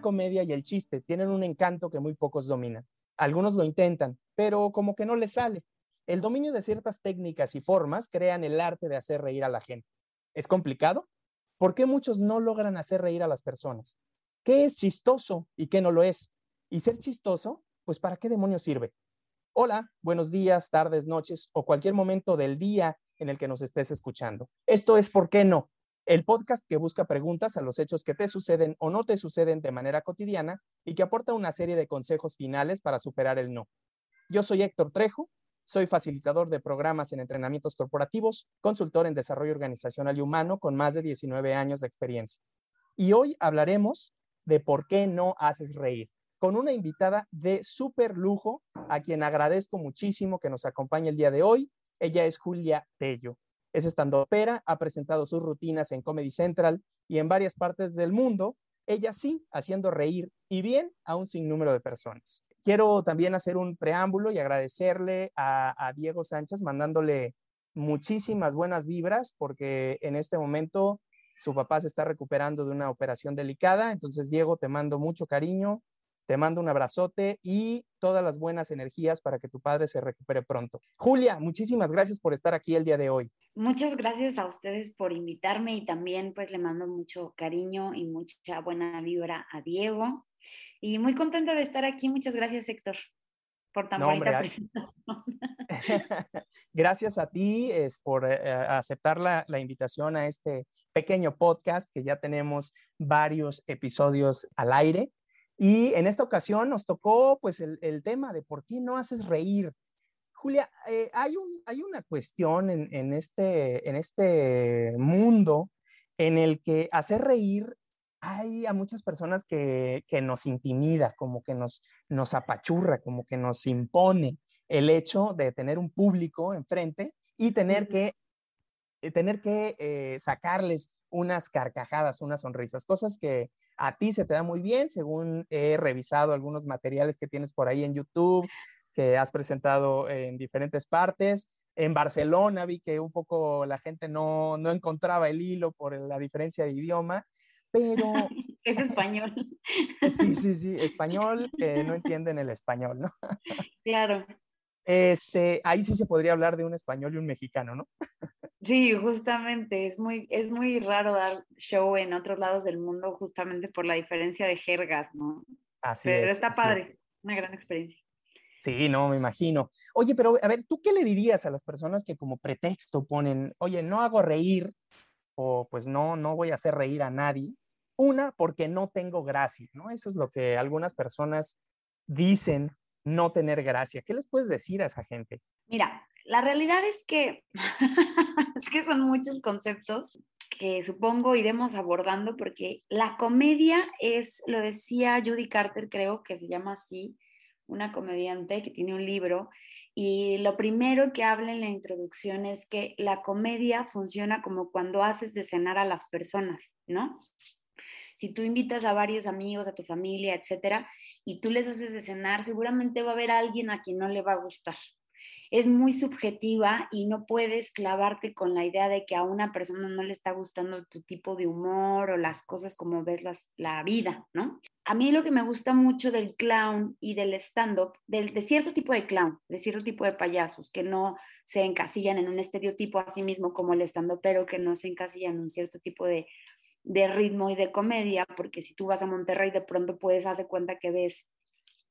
Comedia y el chiste tienen un encanto que muy pocos dominan. Algunos lo intentan, pero como que no les sale. El dominio de ciertas técnicas y formas crean el arte de hacer reír a la gente. ¿Es complicado? ¿Por qué muchos no logran hacer reír a las personas? ¿Qué es chistoso y qué no lo es? Y ser chistoso, pues ¿para qué demonios sirve? Hola, buenos días, tardes, noches o cualquier momento del día en el que nos estés escuchando. Esto es ¿Por qué no? El podcast que busca preguntas a los hechos que te suceden o no te suceden de manera cotidiana y que aporta una serie de consejos finales para superar el no. Yo soy Héctor Trejo, soy facilitador de programas en entrenamientos corporativos, consultor en desarrollo organizacional y humano con más de 19 años de experiencia. Y hoy hablaremos de por qué no haces reír, con una invitada de súper lujo, a quien agradezco muchísimo que nos acompañe el día de hoy. Ella es Julia Tello. Es estandopera, ha presentado sus rutinas en Comedy Central y en varias partes del mundo, ella sí haciendo reír y bien a un sinnúmero de personas. Quiero también hacer un preámbulo y agradecerle a, a Diego Sánchez, mandándole muchísimas buenas vibras, porque en este momento su papá se está recuperando de una operación delicada. Entonces, Diego, te mando mucho cariño, te mando un abrazote y todas las buenas energías para que tu padre se recupere pronto. Julia, muchísimas gracias por estar aquí el día de hoy. Muchas gracias a ustedes por invitarme y también pues le mando mucho cariño y mucha buena vibra a Diego. Y muy contenta de estar aquí. Muchas gracias, Héctor, por tan no, bonita presentación. gracias a ti es, por eh, aceptar la, la invitación a este pequeño podcast que ya tenemos varios episodios al aire. Y en esta ocasión nos tocó pues el, tema de por qué no haces reír. Julia, eh, hay, un, hay una cuestión en, este, en este mundo en el que hacer reír hay a muchas personas que, nos intimida, como que nos, nos apachurra, como que nos impone el hecho de tener un público enfrente y tener que, eh, tener que eh, sacarles unas carcajadas, unas sonrisas, cosas que a ti se te da muy bien, según he revisado algunos materiales que tienes por ahí en YouTube, que has presentado en diferentes partes. En Barcelona vi que un poco la gente no, no encontraba el hilo por la diferencia de idioma, pero... es español. sí, sí, sí, español, que no entienden el español, ¿no? claro. Este, ahí sí se podría hablar de un español y un mexicano, ¿no? Sí, justamente, es muy, es muy raro dar show en otros lados del mundo justamente por la diferencia de jergas, ¿no? Así pero es. está padre, una gran experiencia. Sí, no, me imagino. Oye, pero a ver, ¿tú qué le dirías a las personas que como pretexto ponen, oye, no hago reír o pues no, no voy a hacer reír a nadie? Una, porque no tengo gracia, ¿no? Eso es lo que algunas personas dicen no tener gracia. ¿Qué les puedes decir a esa gente? Mira, la realidad es que, que son muchos conceptos que supongo iremos abordando porque la comedia es, lo decía Judy Carter, creo que se llama así, una comediante que tiene un libro, y lo primero que habla en la introducción es que la comedia funciona como cuando haces de cenar a las personas, ¿no? Si tú invitas a varios amigos, a tu familia, etcétera, y tú les haces de cenar, seguramente va a haber alguien a quien no le va a gustar, es muy subjetiva y no puedes clavarte con la idea de que a una persona no le está gustando tu tipo de humor o las cosas como ves la vida, ¿no? A mí lo que me gusta mucho del clown y del stand-up, de cierto tipo de clown, de cierto tipo de payasos, que no se encasillan en un estereotipo a sí mismo como el stand-up, pero que no se encasillan en un cierto tipo de, de ritmo y de comedia, porque si tú vas a Monterrey de pronto puedes hacer cuenta que ves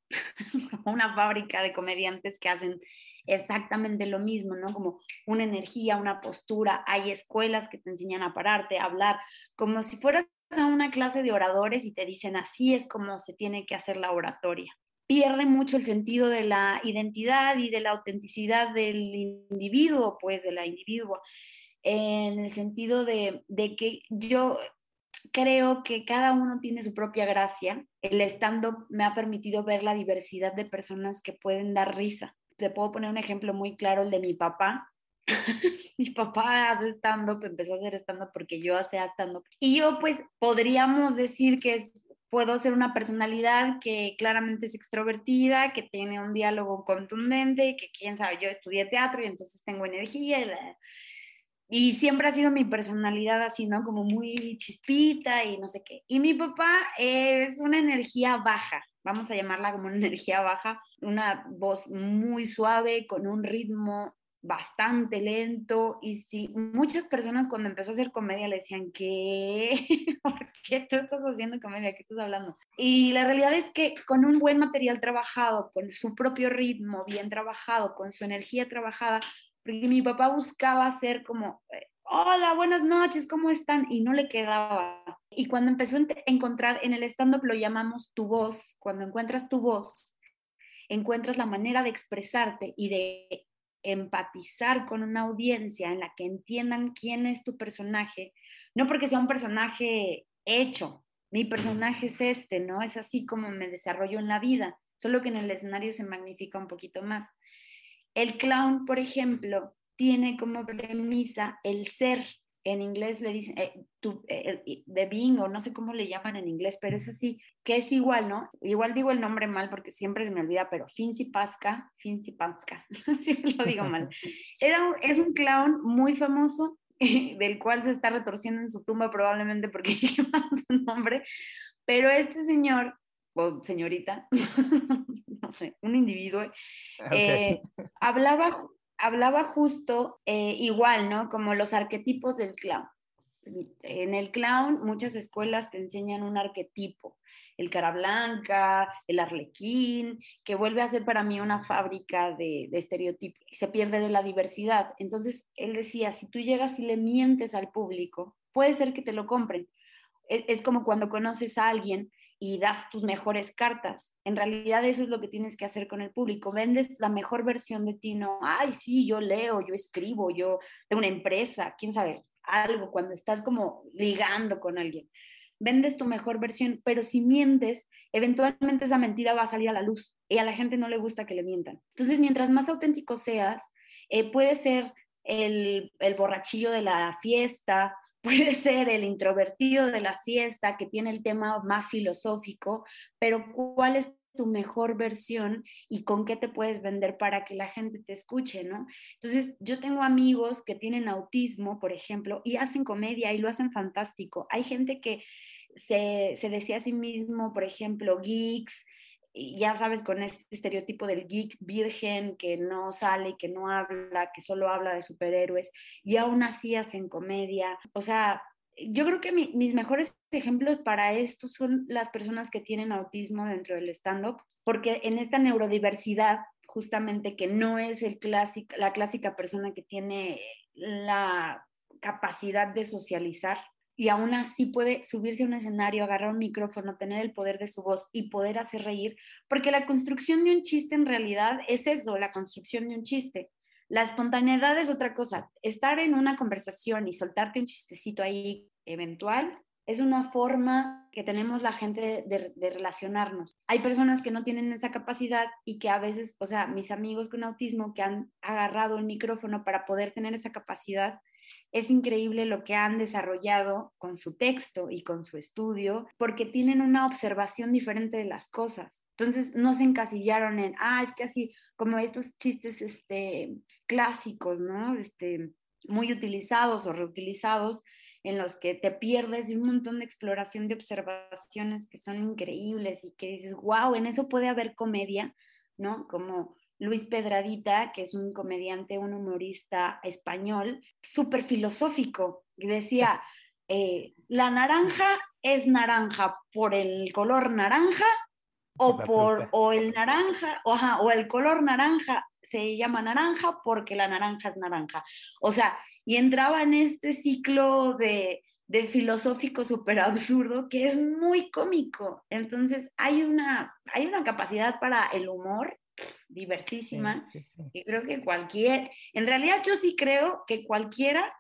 una fábrica de comediantes que hacen exactamente lo mismo, ¿no? Como una energía, una postura. Hay escuelas que te enseñan a pararte, a hablar, como si fueras a una clase de oradores y te dicen así es como se tiene que hacer la oratoria. Pierde mucho el sentido de la identidad y de la autenticidad del individuo, pues de la individua, en el sentido de, de que yo creo que cada uno tiene su propia gracia. El stand-up me ha permitido ver la diversidad de personas que pueden dar risa te puedo poner un ejemplo muy claro, el de mi papá. mi papá hace stand-up, empezó a hacer stand-up porque yo hacía stand-up. Y yo pues podríamos decir que puedo ser una personalidad que claramente es extrovertida, que tiene un diálogo contundente, que quién sabe, yo estudié teatro y entonces tengo energía. y siempre ha sido mi personalidad así, ¿no? Como muy chispita y no sé qué. Y mi papá es una energía baja, vamos a llamarla como una energía baja, una voz muy suave, con un ritmo bastante lento y si muchas personas cuando empezó a hacer comedia le decían que ¿por qué tú estás haciendo comedia? ¿Qué estás hablando? Y la realidad es que con un buen material trabajado, con su propio ritmo bien trabajado, con su energía trabajada, porque mi papá buscaba hacer como hola, buenas noches, ¿cómo están? Y no le quedaba. Y cuando empezó a encontrar en el stand-up lo llamamos tu voz, cuando encuentras tu voz, encuentras la manera de expresarte y de empatizar con una audiencia en la que entiendan quién es tu personaje, no porque sea un personaje hecho, mi personaje es este, ¿no? Es así como me desarrollo en la vida, solo que en el escenario se magnifica un poquito más. El clown, por ejemplo, tiene como premisa el ser. En inglés le dicen eh, eh, de being o no sé cómo le llaman en inglés, pero es así, que es igual, ¿no? Igual digo el nombre mal porque siempre se me olvida, pero Finzi Pasca, Finzi Pasca, siempre lo digo mal. Era, es un clown muy famoso del cual se está retorciendo en su tumba probablemente porque lleva su nombre, pero este señor o señorita, no sé, un individuo, eh, hablaba, hablaba justo eh, igual, ¿no? Como los arquetipos del clown. En el clown muchas escuelas te enseñan un arquetipo, el cara blanca, el arlequín, que vuelve a ser para mí una fábrica de, estereotipos, se pierde de la diversidad. Entonces, él decía, si tú llegas y le mientes al público, puede ser que te lo compren. E, es como cuando conoces a alguien y das tus mejores cartas. En realidad eso es lo que tienes que hacer con el público. Vendes la mejor versión de ti, no, ay, sí, yo leo, yo escribo, yo tengo una empresa, quién sabe, algo, cuando estás como ligando con alguien. Vendes tu mejor versión, pero si mientes, eventualmente esa mentira va a salir a la luz y a la gente no le gusta que le mientan. Entonces, mientras más auténtico seas, eh, puede ser el borrachillo de la fiesta, puede ser el introvertido de la fiesta que tiene el tema más filosófico, pero ¿cuál es tu mejor versión y con qué te puedes vender para que la gente te escuche, ¿no? Entonces, yo tengo amigos que tienen autismo, por ejemplo, y hacen comedia y lo hacen fantástico. Hay gente que se, se decía a sí mismo, por ejemplo, geeks, ya sabes, con este estereotipo del geek virgen que no sale, que no habla, que solo habla de superhéroes, y aún así hacen comedia. O sea, yo creo que mis mejores ejemplos para esto son las personas que tienen autismo dentro del stand-up, porque en esta neurodiversidad, justamente que no es el clásico, la clásica persona que tiene la capacidad de socializar, y aún así puede subirse a un escenario, agarrar un micrófono, tener el poder de su voz y poder hacer reír, porque la construcción de un chiste en realidad es eso, la construcción de un chiste. La espontaneidad es otra cosa. Estar en una conversación y soltarte un chistecito ahí eventual es una forma que tenemos la gente de, relacionarnos. Hay personas que no tienen esa capacidad y que a veces, o sea, mis amigos con autismo que han agarrado el micrófono para poder tener esa capacidad, es increíble lo que han desarrollado con su texto y con su estudio, porque tienen una observación diferente de las cosas. Entonces no se encasillaron en, ah, es que así como estos chistes este, clásicos, ¿no? Este, muy utilizados o reutilizados, en los que te pierdes de un montón de exploración de observaciones que son increíbles y que dices, wow, en eso puede haber comedia, ¿no? Como Luis Pedradita, que es un comediante, un humorista español, súper filosófico. Decía, eh, la naranja es naranja por el color naranja o por o el naranja o, o el color naranja se llama naranja porque la naranja es naranja. O sea, y entraba en este ciclo de, de filosófico súper absurdo que es muy cómico. Entonces hay una, hay una capacidad para el humor diversísima. Y creo que cualquier, en realidad yo sí creo que cualquiera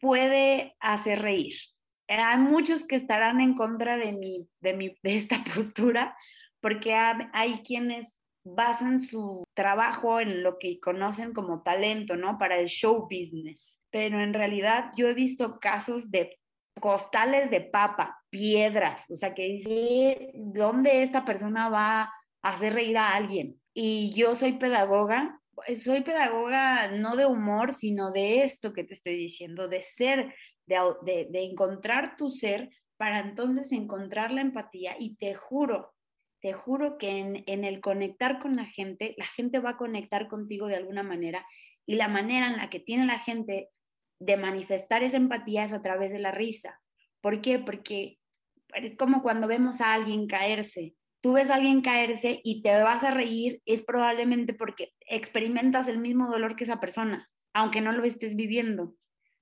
puede hacer reír. Hay muchos que estarán en contra de, mi, de, mi, de esta postura, porque hay, quienes basan su trabajo en lo que conocen como talento, ¿no? Para el show business. Pero en realidad yo he visto casos de costales de papa, piedras, o sea, que dice, ¿dónde esta persona va hacer reír a alguien? y yo soy pedagoga soy pedagoga no de humor, sino de esto que te estoy diciendo, de ser, de, de, encontrar tu ser para entonces encontrar la empatía y te juro, te juro que en, en, el conectar con la gente, la gente va a conectar contigo de alguna manera y la manera en la que tiene la gente de manifestar esa empatía es a través de la risa. ¿Por qué? Porque es como cuando vemos a alguien caerse tú ves a alguien caerse y te vas a reír, es probablemente porque experimentas el mismo dolor que esa persona, aunque no lo estés viviendo.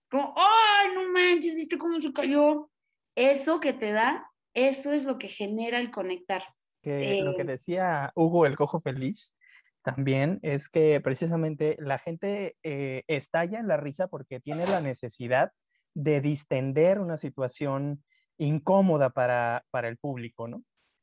Como, ¡ay, no manches! ¿Viste cómo se cayó? Eso que te da, eso es lo que genera el conectar. Que lo que eh, decía Hugo el Cojo Feliz también es que precisamente la gente eh, estalla en la risa porque tiene la necesidad de distender una situación incómoda para, para el público, ¿no?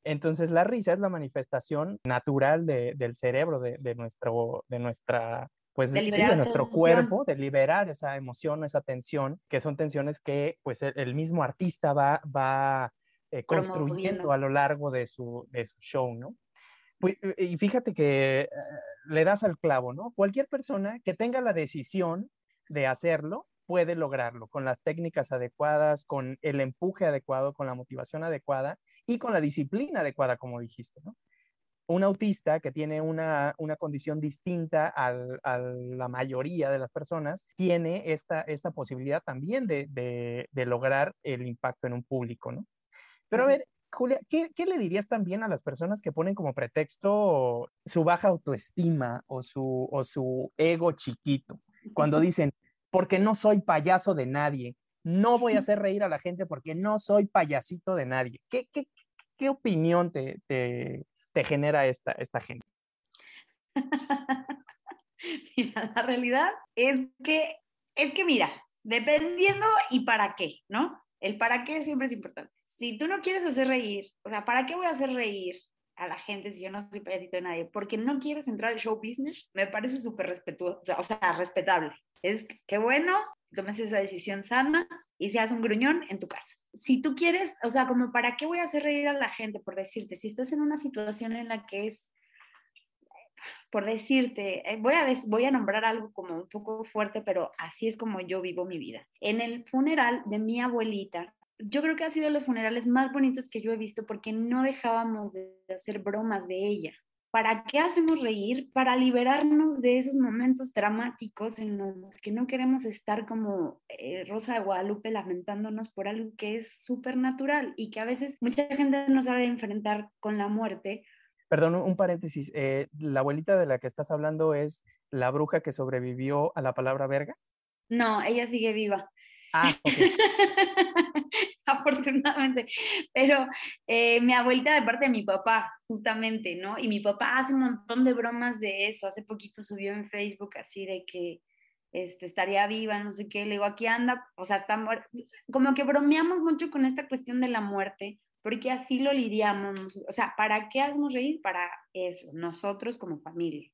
Entonces la risa es la manifestación natural del cerebro, de, nuestro, de nuestra pues de, nuestro cuerpo, de liberar esa emoción, esa tensión, que son tensiones que pues el, mismo artista va, va eh, construyendo a lo largo de su, de su show, ¿no? Pues, y fíjate que eh, le das al clavo, ¿no? Cualquier persona que tenga la decisión de hacerlo, puede lograrlo con las técnicas adecuadas, con el empuje adecuado, con la motivación adecuada y con la disciplina adecuada, como dijiste, ¿no? Un autista que tiene una, condición distinta a la mayoría de las personas tiene esta, esta posibilidad también de, lograr el impacto en un público, ¿no? Pero a ver, Julia, ¿qué, ¿qué, le dirías también a las personas que ponen como pretexto su baja autoestima o su, o su ego chiquito? Cuando dicen, porque no soy payaso de nadie. No voy a hacer reír a la gente porque no soy payasito de nadie. ¿Qué, qué, qué opinión te, te, te, genera esta, esta gente? mira, la realidad es que, es que mira, dependiendo y para qué, ¿no? El para qué siempre es importante. Si tú no quieres hacer reír, o sea, ¿para qué voy a hacer reír a la gente si yo no soy payasito de nadie? Porque no quieres entrar al show business, me parece súper respetuoso, o sea, respetable. Es que bueno, tomes esa decisión sana y seas un gruñón en tu casa. Si tú quieres, o sea, como para qué voy a hacer reír a la gente, por decirte, si estás en una situación en la que es, por decirte, eh, voy a, voy a nombrar algo como un poco fuerte, pero así es como yo vivo mi vida. En el funeral de mi abuelita, yo creo que ha sido de los funerales más bonitos que yo he visto porque no dejábamos de hacer bromas de ella. ¿Para qué hacemos reír? Para liberarnos de esos momentos dramáticos en los que no queremos estar como eh, Rosa de Guadalupe lamentándonos por algo que es súper natural y que a veces mucha gente no sabe enfrentar con la muerte. Perdón, un paréntesis. Eh, ¿La abuelita de la que estás hablando es la bruja que sobrevivió a la palabra verga? No, ella sigue viva. Ah, afortunadamente. Pero eh, mi abuelita de parte de mi papá, justamente, ¿no? Y mi papá hace un montón de bromas de eso. Hace poquito subió en Facebook así de que este, estaría viva, no sé qué. Le digo, aquí anda, o sea, está muerta. Como que bromeamos mucho con esta cuestión de la muerte, porque así lo lidiamos. O sea, ¿para qué hacemos reír? Para eso, nosotros como familia.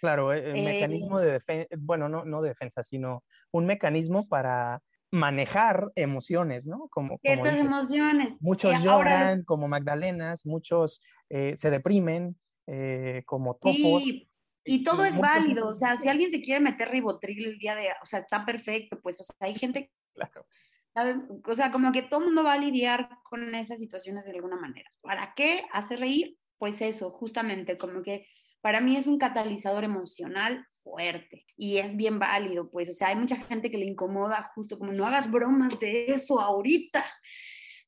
Claro, el eh, mecanismo de defensa, bueno, no, no defensa, sino un mecanismo para manejar emociones, ¿no? Como, Ciertas emociones. Muchos lloran como Magdalenas, muchos eh, se deprimen eh, como topos. Sí, y todo es válido, o sea, si alguien se quiere meter ribotril el día de, o sea, está perfecto, pues, o sea, hay gente, claro. o sea, como que todo el mundo va a lidiar con esas situaciones de alguna manera. ¿Para qué hace reír? Pues eso, justamente, como que para mí es un catalizador emocional fuerte y es bien válido, pues, o sea, hay mucha gente que le incomoda justo como no hagas bromas de eso ahorita.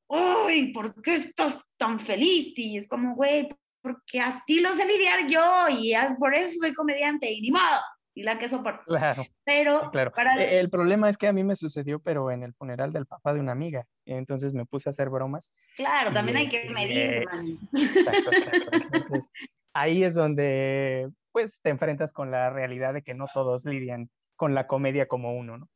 Uy, ¿por qué estás tan feliz? Y es como, güey, porque así lo sé lidiar yo y por eso soy comediante y ni modo. Y la que soporto. Claro. Pero claro. E, el, problema es que a mí me sucedió, pero en el funeral del papá de una amiga. Y entonces me puse a hacer bromas. Claro, también hay que medirse, man. Exacto, exacto. Entonces, ahí es donde pues te enfrentas con la realidad de que no todos lidian con la comedia como uno, ¿no?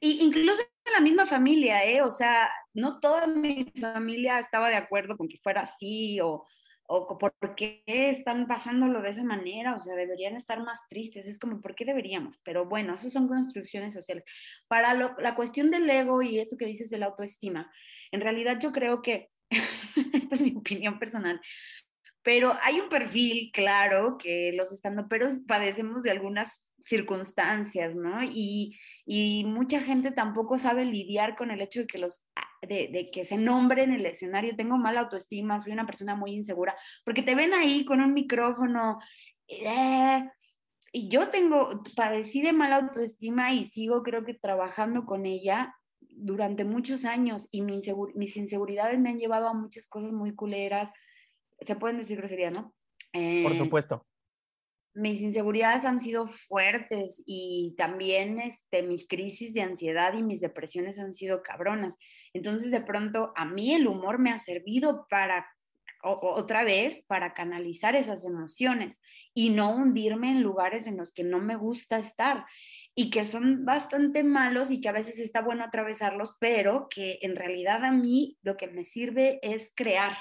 Y incluso en la misma familia, ¿eh? O sea, no toda mi familia estaba de acuerdo con que fuera así o, o por qué están pasándolo de esa manera, o sea, deberían estar más tristes, es como, ¿por qué deberíamos? Pero bueno, eso son construcciones sociales. Para la cuestión del ego y esto que dices de la autoestima, en realidad yo creo que, esta es mi opinión personal, pero hay un perfil claro que los estandoperos padecemos de algunas circunstancias, ¿no? Y, y mucha gente tampoco sabe lidiar con el hecho de que los de, que se nombre en el escenario, tengo mala autoestima, soy una persona muy insegura, porque te ven ahí con un micrófono, eh, y yo tengo, padecí de mala autoestima y sigo creo que trabajando con ella durante muchos años y mis inseguridades me han llevado a muchas cosas muy culeras, se pueden decir grosería, ¿no? Por eh, supuesto mis inseguridades han sido fuertes y también este, mis crisis de ansiedad y mis depresiones han sido cabronas. Entonces, de pronto, a mí el humor me ha servido para, otra vez, para canalizar esas emociones y no hundirme en lugares en los que no me gusta estar y que son bastante malos y que a veces está bueno atravesarlos, pero que en realidad a mí lo que me sirve es crear,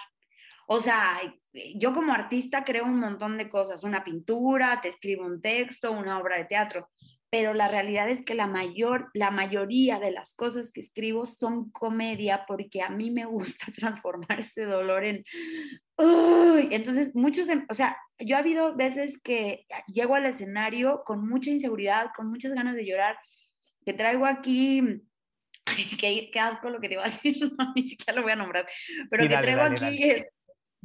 o sea, yo como artista creo un montón de cosas, una pintura, te escribo un texto, una obra de teatro, pero la realidad es que la mayor, la mayoría de las cosas que escribo son comedia porque a mí me gusta transformar ese dolor en... Entonces, muchos, em, o sea, yo ha habido veces que llego al escenario con mucha inseguridad, con muchas ganas de llorar, que traigo aquí qué, qué, asco lo que te iba a decir, no, ni siquiera lo voy a nombrar, pero que traigo aquí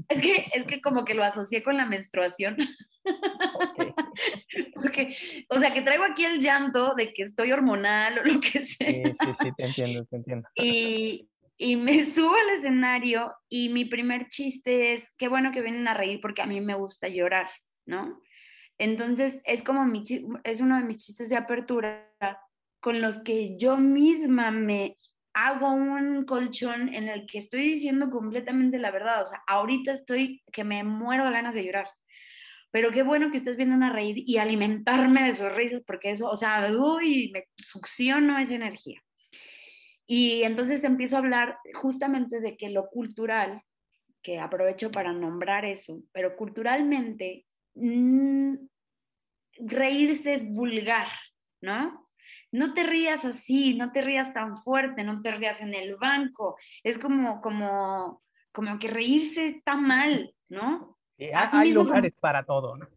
es que, es que como que lo asocié con la menstruación. Porque, o sea, que traigo aquí el llanto de que estoy hormonal o lo que sea. Sí, sí, sí, te entiendo, te entiendo. Y, y me subo al escenario y mi primer chiste es, qué bueno que vienen a reír porque a mí me gusta llorar, ¿no? Entonces, es como mi, es uno de mis chistes de apertura con los que yo misma me hago un colchón en el que estoy diciendo completamente la verdad. O sea, ahorita estoy que me muero de ganas de llorar. Pero qué bueno que estés viendo a reír y alimentarme de sus risas, porque eso, o sea, uy, me succiono esa energía. Y entonces empiezo a hablar justamente de que lo cultural, que aprovecho para nombrar eso, pero culturalmente, mm, reírse es vulgar, ¿no? No te rías así, no te rías tan fuerte, no te rías en el banco. Es como, como, como que reírse está mal, ¿no? hay lugares para todo, ¿no?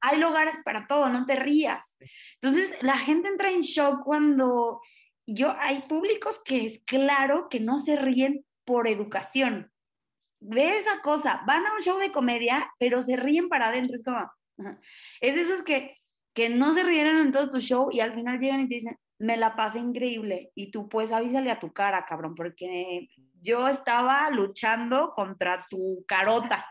Hay lugares para todo, no te rías. Entonces, la gente entra en shock cuando yo, hay públicos que es claro que no se ríen por educación. Ve esa cosa, van a un show de comedia, pero se ríen para adentro. Es como, es de esos que que no se rieron en todo tu show y al final llegan y te dicen, me la pasé increíble. Y tú pues avísale a tu cara, cabrón, porque yo estaba luchando contra tu carota.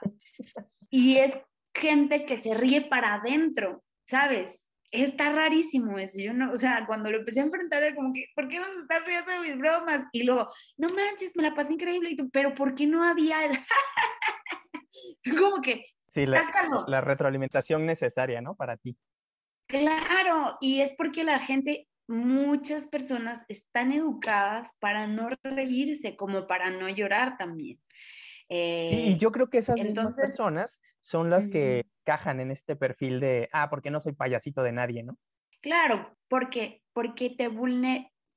Y es gente que se ríe para adentro, ¿sabes? Está rarísimo eso. Yo no, o sea, cuando lo empecé a enfrentar era como que, ¿por qué no se están riendo de mis bromas? Y luego, no manches, me la pasé increíble. Y tú, pero ¿por qué no había el... como que... Sí, la, la retroalimentación necesaria, ¿no? Para ti. Claro, y es porque la gente, muchas personas están educadas para no reírse, como para no llorar también. sí, y eh, yo creo que esas mismas personas son las que cajan en este perfil de, ah, porque no soy payasito de nadie, ¿no? Claro, porque, porque te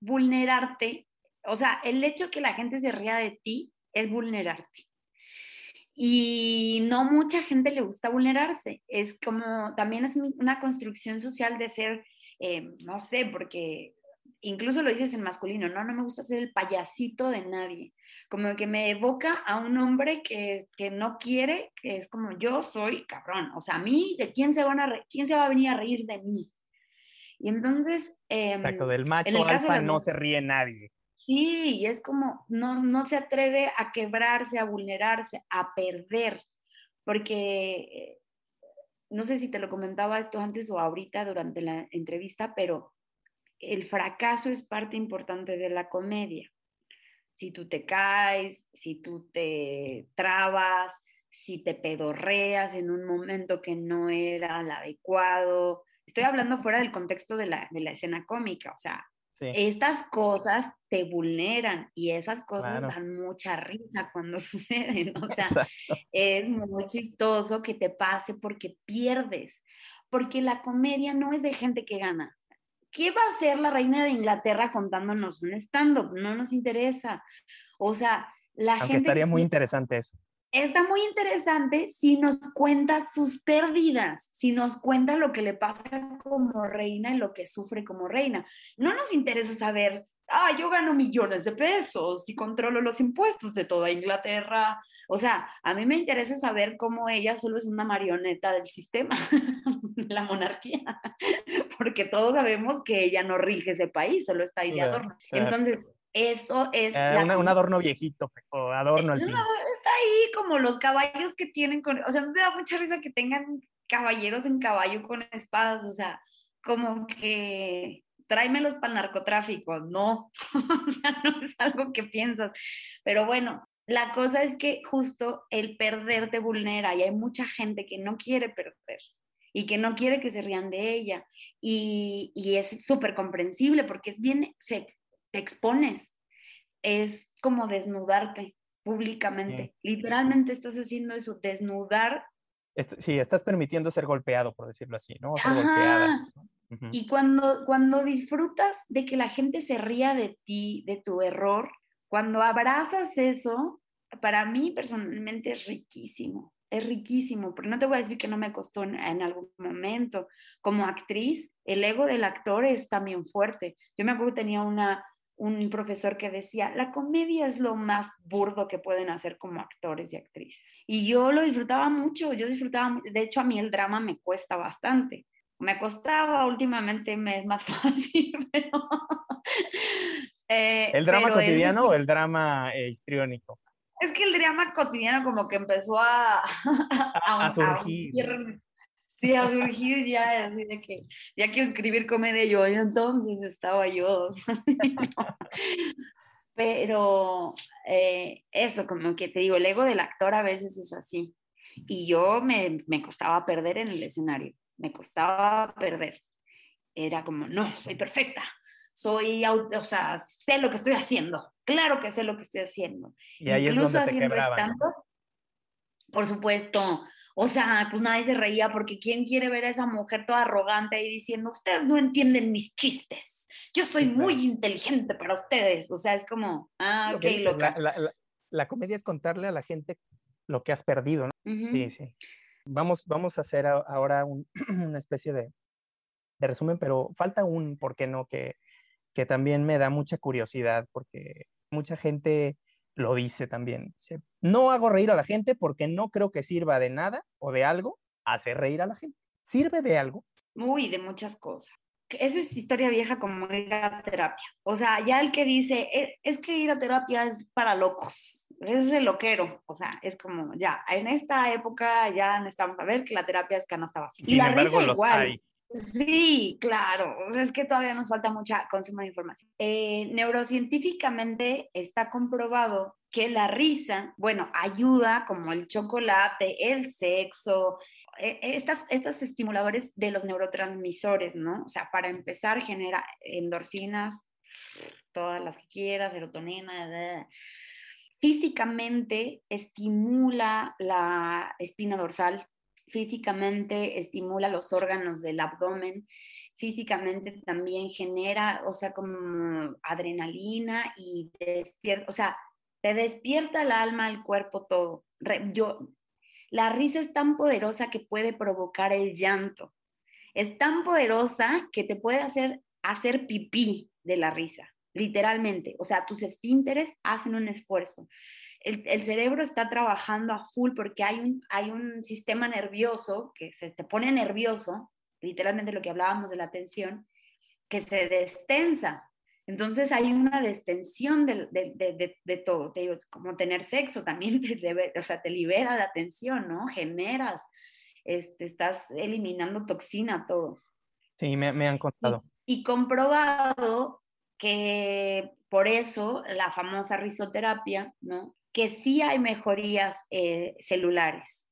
vulnerarte, o sea, el hecho que la gente se ría de ti es vulnerarte y no mucha gente le gusta vulnerarse. Es como, también es una construcción social de ser, eh, no sé, porque incluso lo dices en masculino, no, no me gusta ser el payasito de nadie. Como que me evoca a un hombre que, que no quiere, que es como yo soy cabrón. O sea, a mí, ¿de quién se, van a quién se va a venir a reír de mí? Y entonces... Eh, Exacto, del macho alfa no se ríe nadie. Sí, es como, no, no se atreve a quebrarse, a vulnerarse, a perder, porque no sé si te lo comentaba esto antes o ahorita durante la entrevista, pero el fracaso es parte importante de la comedia. Si tú te caes, si tú te trabas, si te pedorreas en un momento que no era el adecuado. Estoy hablando fuera del contexto de la, de la escena cómica, o sea, estas cosas te vulneran y esas cosas dan mucha risa cuando suceden. O sea, es muy chistoso que te pase porque pierdes, porque la comedia no es de gente que gana. ¿Qué va a hacer la reina de Inglaterra contándonos un stand-up? No nos interesa. O sea, la Aunque gente... estaría muy interesante eso. Está muy interesante si nos cuenta sus pérdidas, si nos cuenta lo que le pasa como reina y lo que sufre como reina. No nos interesa saber, ah, yo gano millones de pesos y controlo los impuestos de toda Inglaterra. O sea, a mí me interesa saber cómo ella solo es una marioneta del sistema, la monarquía, porque todos sabemos que ella no rige ese país, solo está ahí de adorno. Entonces, eso es... Eh, un adorno viejito, o adorno al fin como los caballos que tienen con, o sea, me da mucha risa que tengan caballeros en caballo con espadas, o sea, como que tráemelos para el narcotráfico, no, o sea, no es algo que piensas, pero bueno, la cosa es que justo el perder te vulnera y hay mucha gente que no quiere perder y que no quiere que se rían de ella. Y, y es súper comprensible porque es bien, se, te expones, es como desnudarte públicamente. Literalmente estás haciendo eso, desnudar. Sí, estás permitiendo ser golpeado, por decirlo así, ¿no? Ser golpeada. Y cuando, cuando disfrutas de que la gente se ría de ti, de tu error, cuando abrazas eso, para mí personalmente es riquísimo, es riquísimo, pero no te voy a decir que no me costó en, en, algún momento. Como actriz, el ego del actor es también fuerte. Yo me acuerdo que tenía una, un profesor que decía, la comedia es lo más burdo que pueden hacer como actores y actrices. Y yo lo disfrutaba mucho, yo disfrutaba, de hecho a mí el drama me cuesta bastante. Me costaba, últimamente me es más fácil, pero... Eh, ¿El drama cotidiano o el drama eh, histriónico? Es que el drama cotidiano como que empezó a, a, surgir. Sí, ha surgido ya, así de que ya quiero escribir comedia yo, y entonces estaba yo. Pero eh, eso, como que te digo, el ego del actor a veces es así. Y yo me, me costaba perder en el escenario, me costaba perder. Era como, no, soy perfecta, soy, o sea, sé lo que estoy haciendo, claro que sé lo que estoy haciendo. Y ahí Incluso es donde te quebraban. por supuesto, o sea, pues nadie se reía porque ¿quién quiere ver a esa mujer toda arrogante ahí diciendo, ustedes no entienden mis chistes? Yo soy muy inteligente para ustedes. O sea, es como, ah, ok, la, comedia es contarle a la gente lo que has perdido, ¿no? Sí, sí. Vamos, vamos a hacer ahora una especie de, resumen, pero falta un, ¿por qué no? Que, que también me da mucha curiosidad, porque mucha gente lo dice también. No hago reír a la gente porque no creo que sirva de nada o de algo hacer reír a la gente. ¿Sirve de algo? Uy, de muchas cosas. Eso es historia vieja como ir a terapia. O sea, ya el que dice, e, es que ir a terapia es para locos, es el loquero. O sea, es como, ya, en esta época ya necesitamos saber que la terapia es canasta vacía. Y, y la embargo, risa igual. Sí, claro, es que todavía nos falta mucha consumo de información. Eh, neurocientíficamente está comprobado que la risa, bueno, ayuda como el chocolate, el sexo, e, estas, estos estimuladores de los neurotransmisores, ¿no? O sea, para empezar genera endorfinas, todas las que quieras, serotonina, físicamente estimula la espina dorsal, físicamente estimula los órganos del abdomen, físicamente también genera, o sea, como adrenalina y despierta, o sea, te despierta el alma, el cuerpo, todo. Yo, la risa es tan poderosa que puede provocar el llanto. Es tan poderosa que te puede hacer hacer pipí de la risa, literalmente. O sea, tus esfínteres hacen un esfuerzo el, cerebro está trabajando a full porque hay un, hay un sistema nervioso que se te pone nervioso, literalmente lo que hablábamos de la tensión, que se destensa. Entonces hay una destensión de, de, de, todo. Te digo, como tener sexo también te, o sea, te libera la tensión, ¿no? Generas, este, estás eliminando toxina, todo. Sí, me, me han contado. y comprobado que por eso la famosa risoterapia, ¿no? que sí hay mejorías eh, celulares.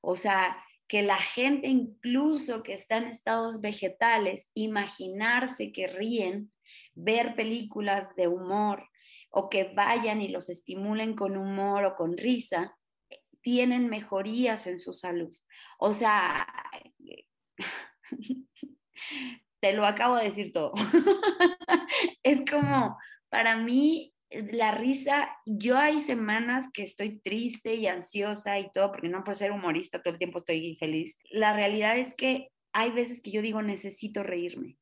O sea, que la gente incluso que está en estados vegetales, imaginarse que ríen, ver películas de humor o que vayan y los estimulen con humor o con risa, tienen mejorías en su salud. O sea, te lo acabo de decir todo. es como, para mí, la risa, yo hay semanas que estoy triste y ansiosa y todo, porque no por ser humorista todo el tiempo estoy feliz. La realidad es que hay veces que yo digo necesito reírme.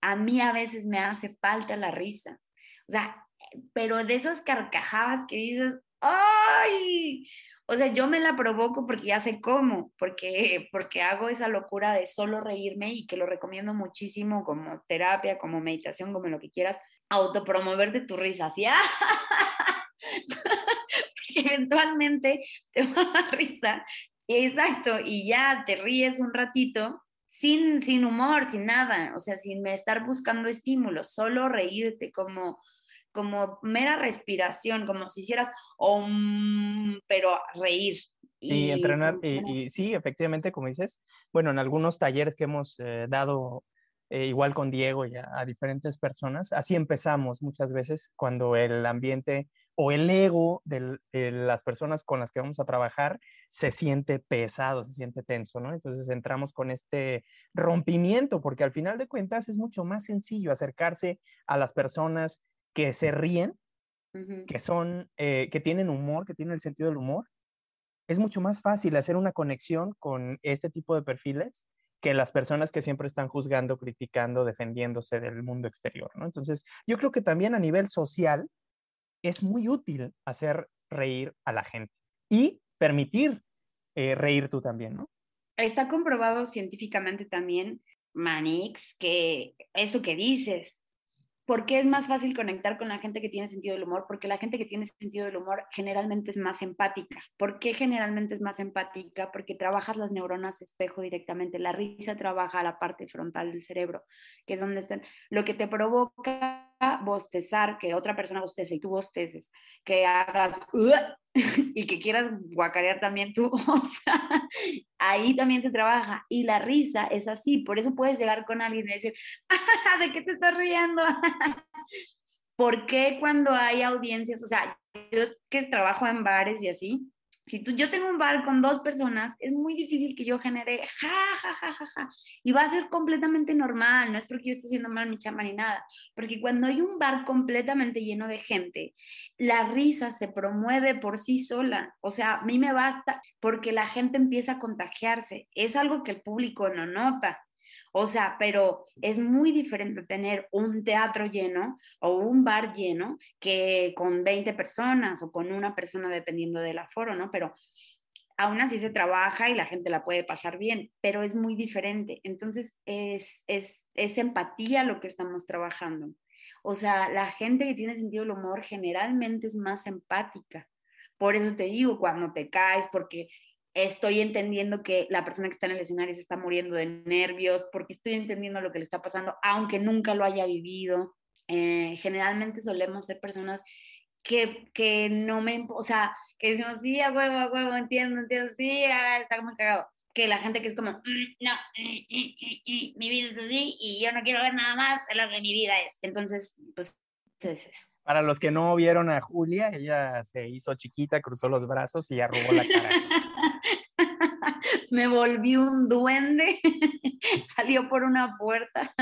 A mí a veces me hace falta la risa. O sea, pero de esas carcajadas que dices, ¡ay! O sea, yo me la provoco porque ya sé cómo, porque, porque hago esa locura de solo reírme y que lo recomiendo muchísimo como terapia, como meditación, como lo que quieras, autopromoverte tu risa, así, porque eventualmente te va a dar risa, exacto, y ya te ríes un ratito sin, sin humor, sin nada, o sea, sin estar buscando estímulos, solo reírte como como mera respiración, como si hicieras, pero reír. Y, entrenar, y, sí, efectivamente, como dices, bueno, en algunos talleres que hemos eh, dado eh, igual con Diego y a, diferentes personas. Así empezamos muchas veces cuando el ambiente o el ego de las personas con las que vamos a trabajar se siente pesado, se siente tenso, ¿no? Entonces entramos con este rompimiento, porque al final de cuentas es mucho más sencillo acercarse a las personas que se ríen, que son, eh, que tienen humor, que tienen el sentido del humor. Es mucho más fácil hacer una conexión con este tipo de perfiles que las personas que siempre están juzgando, criticando, defendiéndose del mundo exterior, ¿no? Entonces, yo creo que también a nivel social es muy útil hacer reír a la gente y permitir eh, reír tú también, ¿no? Está comprobado científicamente también, Manix, que eso que dices, ¿Por qué es más fácil conectar con la gente que tiene sentido del humor? Porque la gente que tiene sentido del humor generalmente es más empática. ¿Por qué generalmente es más empática? Porque trabajas las neuronas espejo directamente. La risa trabaja la parte frontal del cerebro, que es donde están. Lo que te provoca bostezar, que otra persona bostece y tú bosteces, que hagas y que quieras guacarear también tú, o sea, ahí también se trabaja. Y la risa es así, por eso puedes llegar con alguien y decir, ¿de qué te estás riendo? ¿Por qué cuando hay audiencias, o sea, yo que trabajo en bares y así, si tú, yo tengo un bar con dos personas, es muy difícil que yo genere ja, ja, ja, ja, ja. Y va a ser completamente normal, no es porque yo esté haciendo mal mi chamba ni nada, porque cuando hay un bar completamente lleno de gente, la risa se promueve por sí sola. O sea, a mí me basta porque la gente empieza a contagiarse. Es algo que el público no nota. O sea, pero es muy diferente tener un teatro lleno o un bar lleno que con 20 personas o con una persona dependiendo del aforo, ¿no? Pero aún así se trabaja y la gente la puede pasar bien, pero es muy diferente. Entonces, es, es, es empatía lo que estamos trabajando. O sea, la gente que tiene sentido del humor generalmente es más empática. Por eso te digo, cuando te caes, porque estoy entendiendo que la persona que está en el escenario se está muriendo de nervios, porque estoy entendiendo lo que le está pasando, aunque nunca lo haya vivido. Eh, generalmente solemos ser personas que, que, no me, o sea, que decimos, sí, a huevo, a huevo, entiendo, entiendo, sí, ah, está como cagado. Que la gente que es como, mm, no, mm, mm, mi vida es así y yo no quiero ver nada más de lo que mi vida es. Entonces, pues, es eso. Para los que no vieron a Julia, ella se hizo chiquita, cruzó los brazos y arrugó la cara. me volví un duende, salió por una puerta.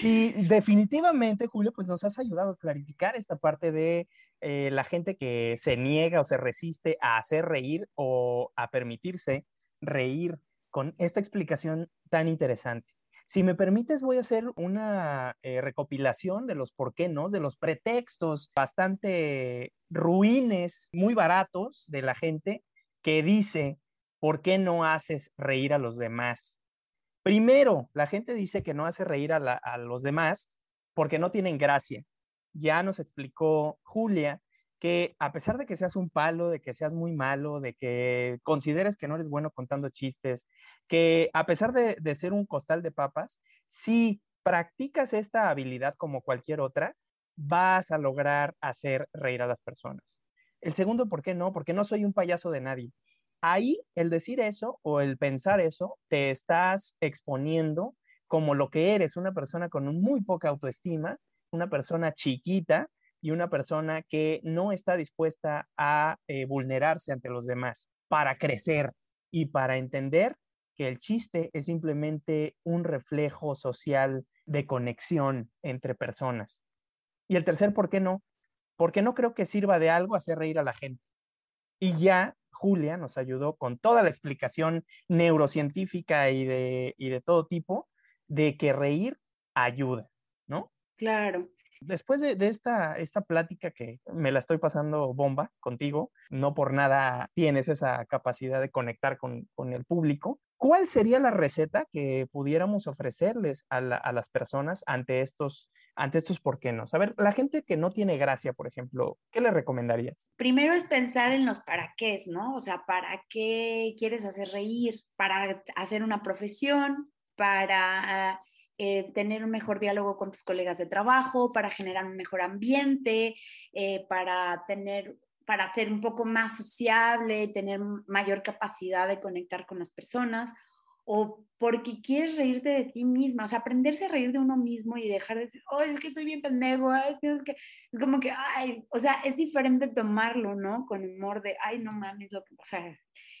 Sí, definitivamente, Julio, pues nos has ayudado a clarificar esta parte de eh, la gente que se niega o se resiste a hacer reír o a permitirse reír con esta explicación tan interesante. Si me permites, voy a hacer una eh, recopilación de los por qué no, de los pretextos bastante ruines, muy baratos de la gente que dice ¿por qué no haces reír a los demás? Primero, la gente dice que no hace reír a, los demás porque no tienen gracia. Ya nos explicó Julia que a pesar de que seas un palo, de que seas muy malo, de que consideres que no eres bueno contando chistes, que a pesar de, de, ser un costal de papas, si practicas esta habilidad como cualquier otra, vas a lograr hacer reír a las personas. El segundo, ¿por qué no? Porque no soy un payaso de nadie ahí el decir eso o el pensar eso, te estás exponiendo como lo que eres, una persona con muy poca autoestima, una persona chiquita y una persona que no está dispuesta a eh, vulnerarse ante los demás para crecer y para entender que el chiste es simplemente un reflejo social de conexión entre personas. Y el tercer, ¿por qué no? porque no creo que sirva de algo hacer reír a la gente. Y ya Julia nos ayudó con toda la explicación neurocientífica y de, y de todo tipo de que reír ayuda, ¿no? Claro. Después de, esta, esta plática que me la estoy pasando bomba contigo, no por nada tienes esa capacidad de conectar con, con el público, ¿cuál sería la receta que pudiéramos ofrecerles a, las personas ante estos, ante estos por qué no? A ver, la gente que no tiene gracia, por ejemplo, ¿qué le recomendarías? Primero es pensar en los para qué, ¿no? O sea, ¿para qué quieres hacer reír? ¿Para hacer una profesión? ¿Para eh, tener un mejor diálogo con tus colegas de trabajo, para generar un mejor ambiente, eh, para tener para ser un poco más sociable, tener mayor capacidad de conectar con las personas, o porque quieres reírte de ti misma, o sea, aprenderse a reír de uno mismo y dejar de decir, oh, es que estoy bien pendejo, es, que, es, que, es como que, ay, o sea, es diferente tomarlo, ¿no? Con humor de, ay, no mames, lo que, o sea,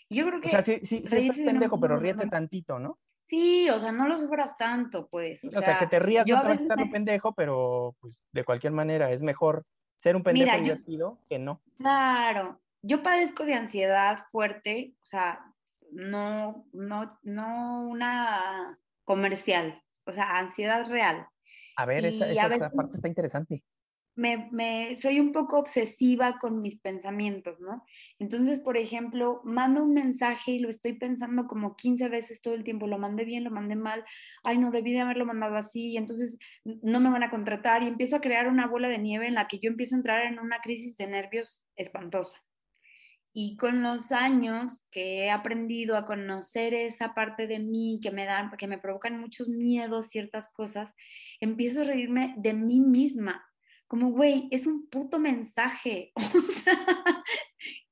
yo creo que... O sea, sí, sí, sí estás pendejo, pero ríete tantito, ¿no? Sí, o sea, no lo sufras tanto, pues. O, sea, que te rías no te estar pendejo, pero pues de cualquier manera es mejor ser un pendejo divertido que no. Claro, yo padezco de ansiedad fuerte, o sea, no, no, no una comercial, o sea, ansiedad real. A ver, esa, esa parte está interesante me, soy un poco obsesiva con mis pensamientos, ¿no? Entonces, por ejemplo, mando un mensaje y lo estoy pensando como 15 veces todo el tiempo, lo mandé bien, lo mandé mal, ay, no, debí de haberlo mandado así, y entonces no me van a contratar y empiezo a crear una bola de nieve en la que yo empiezo a entrar en una crisis de nervios espantosa. Y con los años que he aprendido a conocer esa parte de mí que me dan, que me provocan muchos miedos, ciertas cosas, empiezo a reírme de mí misma como, güey, es un puto mensaje. O sea,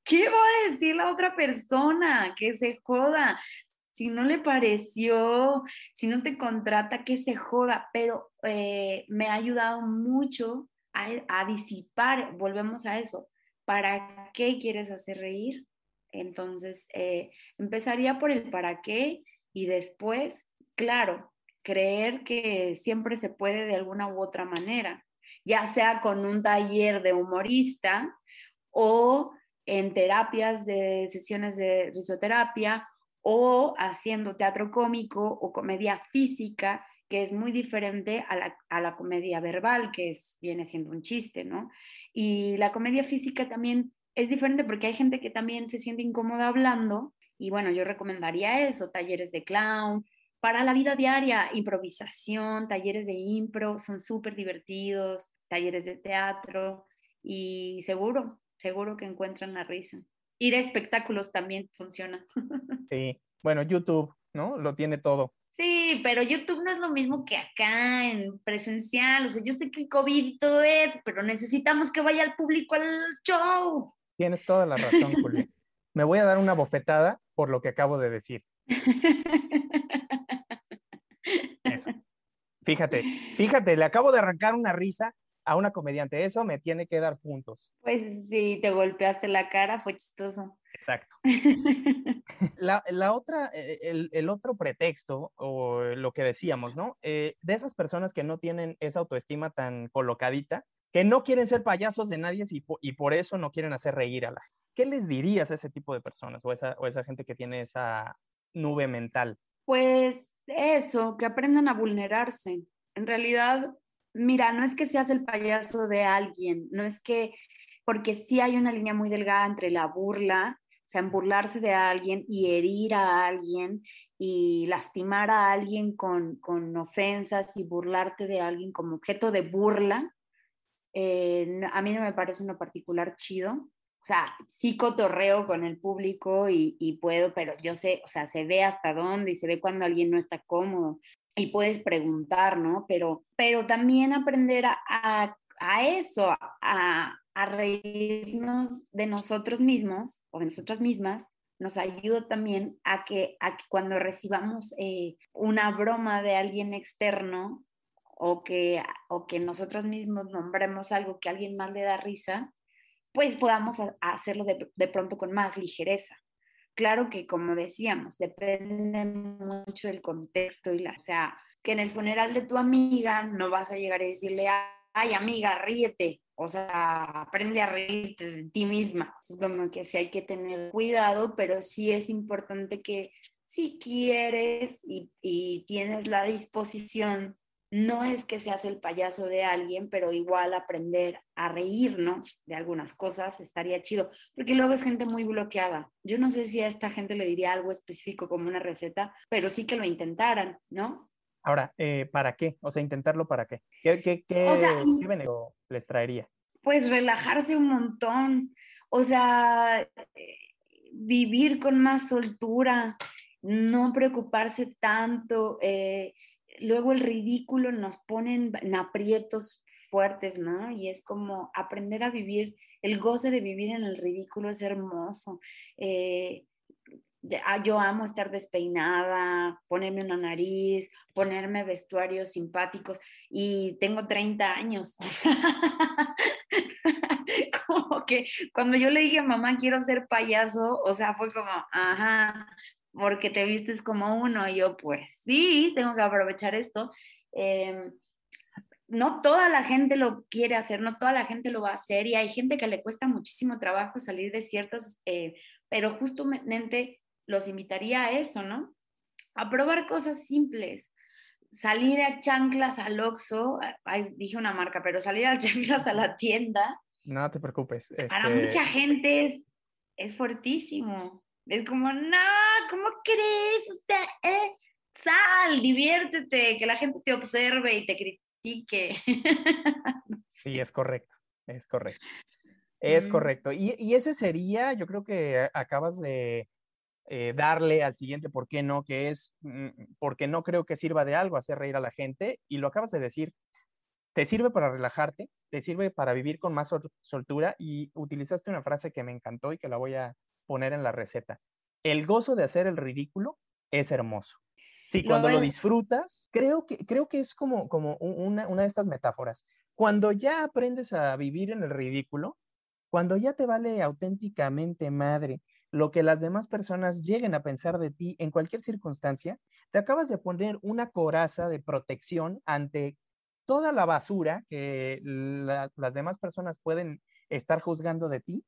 ¿qué va a decir la otra persona? Que se joda. Si no le pareció, si no te contrata, que se joda. Pero eh, me ha ayudado mucho a, disipar, volvemos a eso. ¿Para qué quieres hacer reír? Entonces, eh, empezaría por el para qué y después, claro, creer que siempre se puede de alguna u otra manera ya sea con un taller de humorista o en terapias de sesiones de risoterapia o haciendo teatro cómico o comedia física, que es muy diferente a la, comedia verbal, que es, viene siendo un chiste, ¿no? Y la comedia física también es diferente porque hay gente que también se siente incómoda hablando y bueno, yo recomendaría eso, talleres de clown, para la vida diaria, improvisación, talleres de impro, son súper divertidos, talleres de teatro y seguro, seguro que encuentran la risa. Ir a espectáculos también funciona. Sí, bueno, YouTube, ¿no? Lo tiene todo. Sí, pero YouTube no es lo mismo que acá en presencial. O sea, yo sé que el COVID y todo eso, pero necesitamos que vaya el público al show. Tienes toda la razón, Julia. Me voy a dar una bofetada por lo que acabo de decir. Eso. Fíjate, fíjate, le acabo de arrancar una risa a una comediante. Eso me tiene que dar puntos. Pues sí, te golpeaste la cara, fue chistoso. Exacto. La, otra, eh, el, otro pretexto, o lo que decíamos, ¿no? Eh, de esas personas que no tienen esa autoestima tan colocadita, que no quieren ser payasos de nadie y, y por eso no quieren hacer reír a la gente. ¿Qué les dirías a ese tipo de personas o esa, o esa gente que tiene esa nube mental? Pues eso, que aprendan a vulnerarse. En realidad, mira, no es que seas el payaso de alguien, no es que, porque sí hay una línea muy delgada entre la burla, o sea, en burlarse de alguien y herir a alguien y lastimar a alguien con, con ofensas y burlarte de alguien como objeto de burla, eh, a mí no me parece en particular chido. O sea, sí cotorreo con el público y, puedo, pero yo sé, o sea, se ve hasta dónde y se ve cuando alguien no está cómodo y puedes preguntar, ¿no? Pero, pero también aprender a, a, eso, a, a, reírnos de nosotros mismos o de nosotras mismas, nos ayuda también a que, a que cuando recibamos eh, una broma de alguien externo o que, o que nosotros mismos nombremos algo que a alguien más le da risa, pues podamos hacerlo de, pronto con más ligereza. Claro que, como decíamos, depende mucho del contexto y la, o sea, que en el funeral de tu amiga no vas a llegar a decirle, ay amiga, ríete, o sea, aprende a reírte de ti misma. Es como que sí hay que tener cuidado, pero sí es importante que si quieres y, y tienes la disposición no es que seas el payaso de alguien, pero igual aprender a reírnos de algunas cosas estaría chido, porque luego es gente muy bloqueada. Yo no sé si a esta gente le diría algo específico como una receta, pero sí que lo intentaran, ¿no? Ahora, eh, ¿para qué? O sea, intentarlo para qué? ¿Qué, qué, qué, beneficio les traería? Pues relajarse un montón, o sea, vivir con más soltura, no preocuparse tanto. Eh, luego el ridículo nos pone en aprietos fuertes, ¿no? Y es como aprender a vivir, el goce de vivir en el ridículo es hermoso. Eh, ah, yo amo estar despeinada, ponerme una nariz, ponerme vestuarios simpáticos y tengo 30 años. como que cuando yo le dije a mamá quiero ser payaso, o sea, fue como, ajá, porque te vistes como uno. Y yo, pues sí, tengo que aprovechar esto. Em, no toda la gente lo quiere hacer, no toda la gente lo va a hacer y hay gente que le cuesta muchísimo trabajo salir de ciertos, eh, pero justamente los invitaría a eso, ¿no? A probar cosas simples. Salir a chanclas al Oxxo, dije una marca, pero salir a chanclas a la tienda. No te preocupes. Para este mucha gente es, es fuertísimo. Es como, no, ¿cómo crees? Usted, eh, sal, diviértete, que la gente te observe y te critique. Sí, es correcto, es correcto. Es mm. correcto. Y, ese sería, yo creo que acabas de eh, darle al siguiente por qué no, que es mm, porque no creo que sirva de algo hacer reír a la gente y lo acabas de decir. Te sirve para relajarte, te sirve para vivir con más soltura y utilizaste una frase que me encantó y que la voy a poner en la receta el gozo de hacer el ridículo es hermoso. Sí, cuando lo, disfrutas, creo que, creo que es como, como una, una de estas metáforas. Cuando ya aprendes a vivir en el ridículo, cuando ya te vale auténticamente madre lo que las demás personas lleguen a pensar de ti en cualquier circunstancia, te acabas de poner una coraza de protección ante toda la basura que las demás personas pueden estar juzgando de ti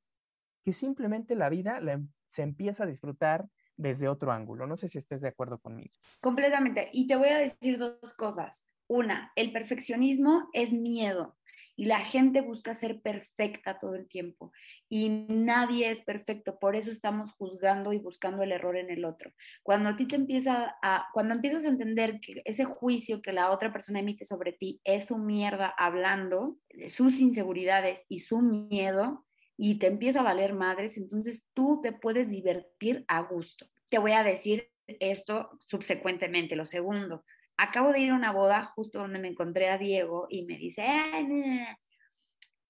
que simplemente la vida em, se empieza a disfrutar desde otro ángulo. No sé si estés de acuerdo conmigo. Completamente. Y te voy a decir dos cosas. Una, el perfeccionismo es miedo y la gente busca ser perfecta todo el tiempo y nadie es perfecto, por eso estamos juzgando y buscando el error en el otro. Cuando a ti te empieza a cuando empiezas a entender que ese juicio que la otra persona emite sobre ti es su mierda hablando sus inseguridades y su miedo, y te empieza a valer madres, entonces tú te puedes divertir a gusto. Te voy a decir esto subsecuentemente, lo segundo. Acabo de ir a una boda justo donde me encontré a Diego y me dice,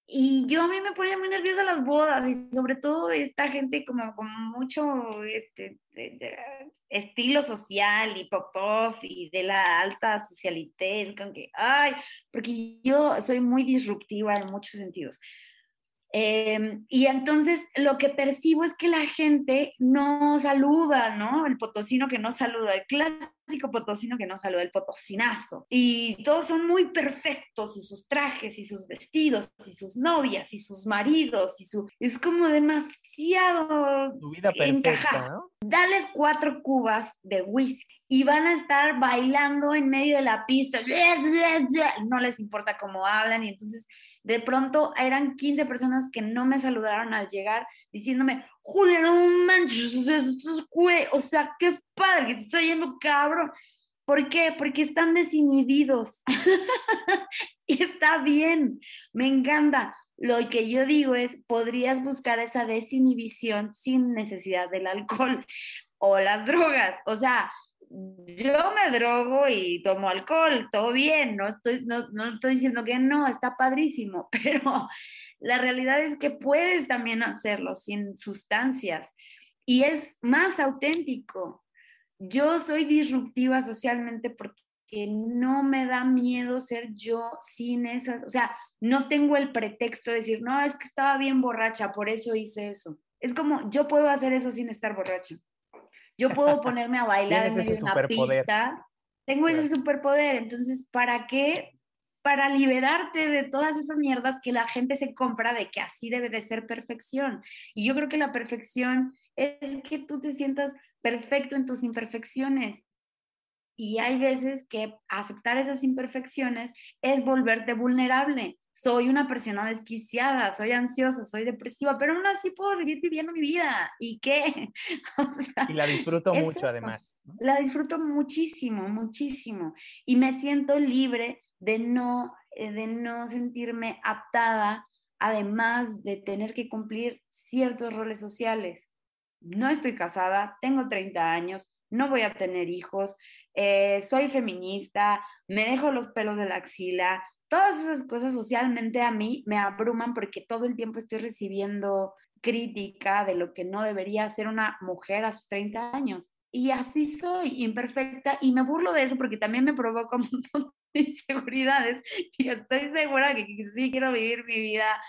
y yo a mí me ponía muy nerviosa las bodas y sobre todo esta gente como con mucho este, estilo social y pop y de la alta socialité, con que, ay, porque yo soy muy disruptiva en muchos sentidos. Em, y entonces lo que percibo es que la gente no saluda, ¿no? El potosino que no saluda, el clásico potosino que no saluda, el potosinazo. Y todos son muy perfectos y sus trajes y sus vestidos y sus novias y sus maridos y su... Es como demasiado... Tu vida perfecta, ¿no? Dales cuatro cubas de whisky y van a estar bailando en medio de la pista. No les importa cómo hablan y entonces de pronto eran 15 personas que no me saludaron al llegar diciéndome, Julia, no manches, o sea, qué padre que te estoy yendo cabrón. ¿Por qué? Porque están desinhibidos. y está bien, me encanta. Lo que yo digo es, podrías buscar esa desinhibición sin necesidad del alcohol o las drogas. O sea, yo me drogo y tomo alcohol, todo bien, no estoy, no, no estoy diciendo que no, está padrísimo, pero la realidad es que puedes también hacerlo sin sustancias y es más auténtico. Yo soy disruptiva socialmente porque no me da miedo ser yo sin esas, o sea, no tengo el pretexto de decir, no, es que estaba bien borracha, por eso hice eso. Es como, yo puedo hacer eso sin estar borracha. Yo puedo ponerme a bailar en medio de una pista. Tengo ese superpoder. Entonces, ¿para qué? para liberarte de todas esas mierdas que la gente se compra de que así debe de ser perfección. Y yo creo que la perfección es que tú te sientas perfecto en tus imperfecciones. Y hay veces que aceptar esas imperfecciones es volverte vulnerable soy una persona desquiciada, soy ansiosa, soy depresiva, pero aún así puedo seguir viviendo mi vida. ¿Y qué? y la disfruto mucho además. La disfruto muchísimo, muchísimo. Y me siento libre de no, eh, de no sentirme atada, además de tener que cumplir ciertos roles sociales. No estoy casada, tengo 30 años, no voy a tener hijos, eh, soy feminista, me dejo los pelos de la axila, todas esas cosas socialmente a mí me abruman porque todo el tiempo estoy recibiendo crítica de lo que no debería ser una mujer a sus 30 años. Y así soy, imperfecta, y me burlo de eso porque también me provoca un inseguridades. Y estoy segura que sí quiero vivir mi vida.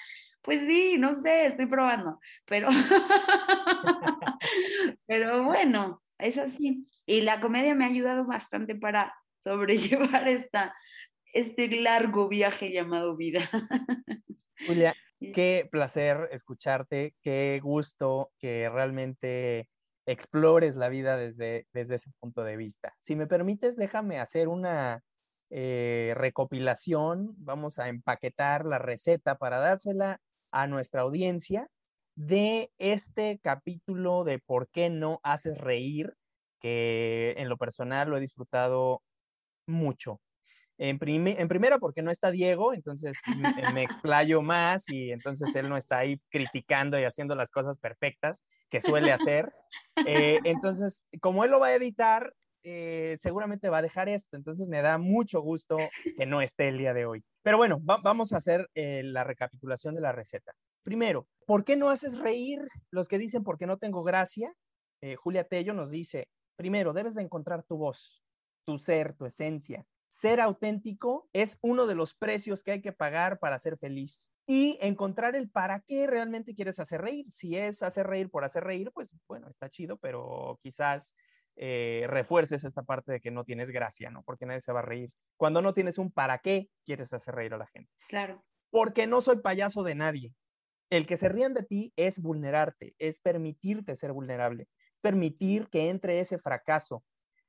Pues sí, no sé, estoy probando, pero, pero bueno, es así. Y la comedia me ha ayudado bastante para sobrellevar esta, este largo viaje llamado vida. Julia, qué placer escucharte, qué gusto que realmente explores la vida desde, desde ese punto de vista. Si me permites, déjame hacer una eh, recopilación, vamos a empaquetar la receta para dársela a nuestra audiencia de este capítulo de por qué no haces reír, que en lo personal lo he disfrutado mucho. En, en, primera porque no está Diego, entonces me, explayo más y entonces él no está ahí criticando y haciendo las cosas perfectas que suele hacer. Eh, entonces, como él lo va a editar, eh, seguramente va a dejar esto, entonces me da mucho gusto que no esté el día de hoy. Pero bueno, vamos a hacer eh, la recapitulación de la receta. Primero, ¿por qué no haces reír? Los que dicen por qué no tengo gracia, Julia Tello nos dice, primero, debes de encontrar tu voz, tu ser, tu esencia ser auténtico es uno de los precios que hay que pagar para ser feliz. Y encontrar el para qué realmente quieres hacer reír. Si es hacer reír por hacer reír, pues bueno, está chido, pero quizás eh, refuerces esta parte de que no tienes gracia, ¿no? Porque nadie se va a reír. Cuando no tienes un para qué quieres hacer reír a la gente. Claro. Porque no soy payaso de nadie. El que se rían de ti es vulnerarte, es permitirte ser vulnerable, es permitir que entre ese fracaso,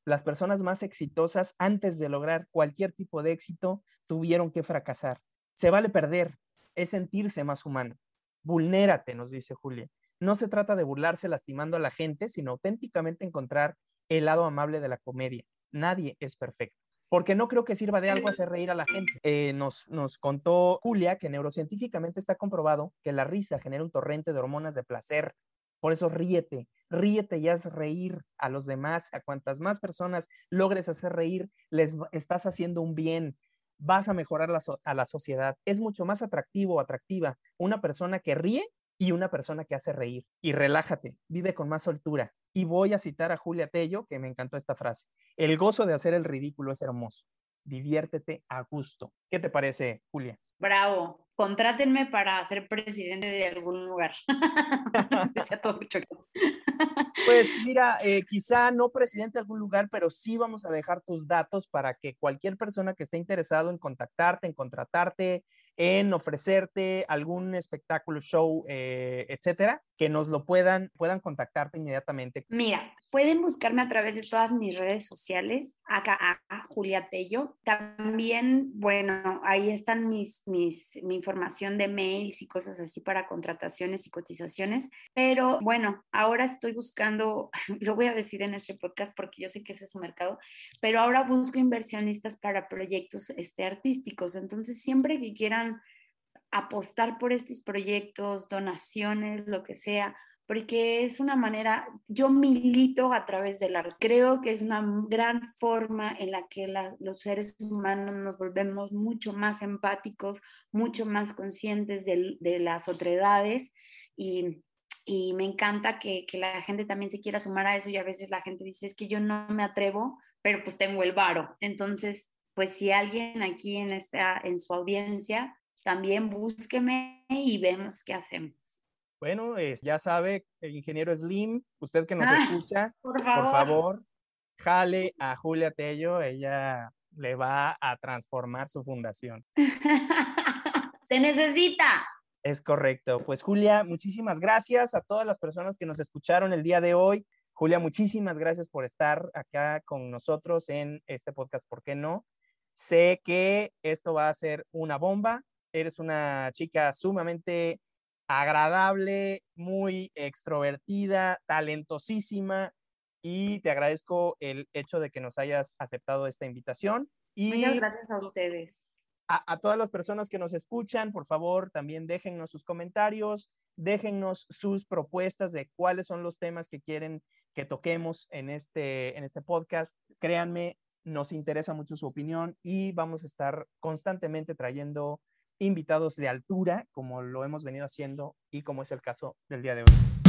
las personas más exitosas antes de lograr cualquier tipo de éxito tuvieron que fracasar. Se vale perder, es sentirse más humano. Vulnérate, nos dice Julia. No se trata de burlarse lastimando a la gente, sino auténticamente encontrar el lado amable de la comedia. Nadie es perfecto. Porque no creo que sirva de algo hacer reír a la gente. Eh, nos, nos contó Julia que neurocientíficamente está comprobado que la risa genera un torrente de hormonas de placer. Por eso ríete, ríete y haz reír a los demás, a cuantas más personas logres hacer reír, les estás haciendo un bien, vas a mejorar a la sociedad. Es mucho más atractivo o atractiva una persona que ríe y una persona que hace reír. Y relájate, vive con más soltura. Y voy a citar a Julia Tello, que me encantó esta frase. El gozo de hacer el ridículo es hermoso. Diviértete a gusto. ¿Qué te parece, Julia? Bravo, contrátenme para ser presidente de algún lugar. pues mira, eh, quizá no presidente de algún lugar, pero sí vamos a dejar tus datos para que cualquier persona que esté interesado en contactarte, en contratarte, en ofrecerte algún espectáculo, show, eh, etcétera, que nos lo puedan, puedan contactarte inmediatamente. Mira, pueden buscarme a través de todas mis redes sociales, acá a Julia Tello. También, bueno, ahí están mis, mis, mi información de mails y cosas así para contrataciones y cotizaciones. Pero bueno, ahora estoy buscando, lo voy a decir en este podcast porque yo sé que ese es su mercado, pero ahora busco inversionistas para proyectos este, artísticos. Entonces, siempre que quieran apostar por estos proyectos, donaciones, lo que sea, porque es una manera, yo milito a través del arte. Creo que es una gran forma en la que los seres humanos nos volvemos mucho más empáticos, mucho más conscientes de, las otredades y, y me encanta que, que, la gente también se quiera sumar a eso y a veces la gente dice, es que yo no me atrevo, pero pues tengo el varo. Entonces, pues si alguien aquí en, esta, en su audiencia también búsqueme y vemos qué hacemos. Bueno, ya sabe, el ingeniero Slim, usted que nos ah, escucha, por favor. jale a Julia Tello, ella le va a transformar su fundación. Se necesita. Es correcto. Pues Julia, muchísimas gracias a todas las personas que nos escucharon el día de hoy. Julia, muchísimas gracias por estar acá con nosotros en este podcast, ¿por qué no? Sé que esto va a ser una bomba. Eres una chica sumamente agradable, muy extrovertida, talentosísima y te agradezco el hecho de que nos hayas aceptado esta invitación. Y Muchas gracias a ustedes. A, todas las personas que nos escuchan, por favor, también déjennos sus comentarios, déjennos sus propuestas de cuáles son los temas que quieren que toquemos en este, en este podcast. Créanme, nos interesa mucho su opinión y vamos a estar constantemente trayendo invitados de altura, como lo hemos venido haciendo y como es el caso del día de hoy.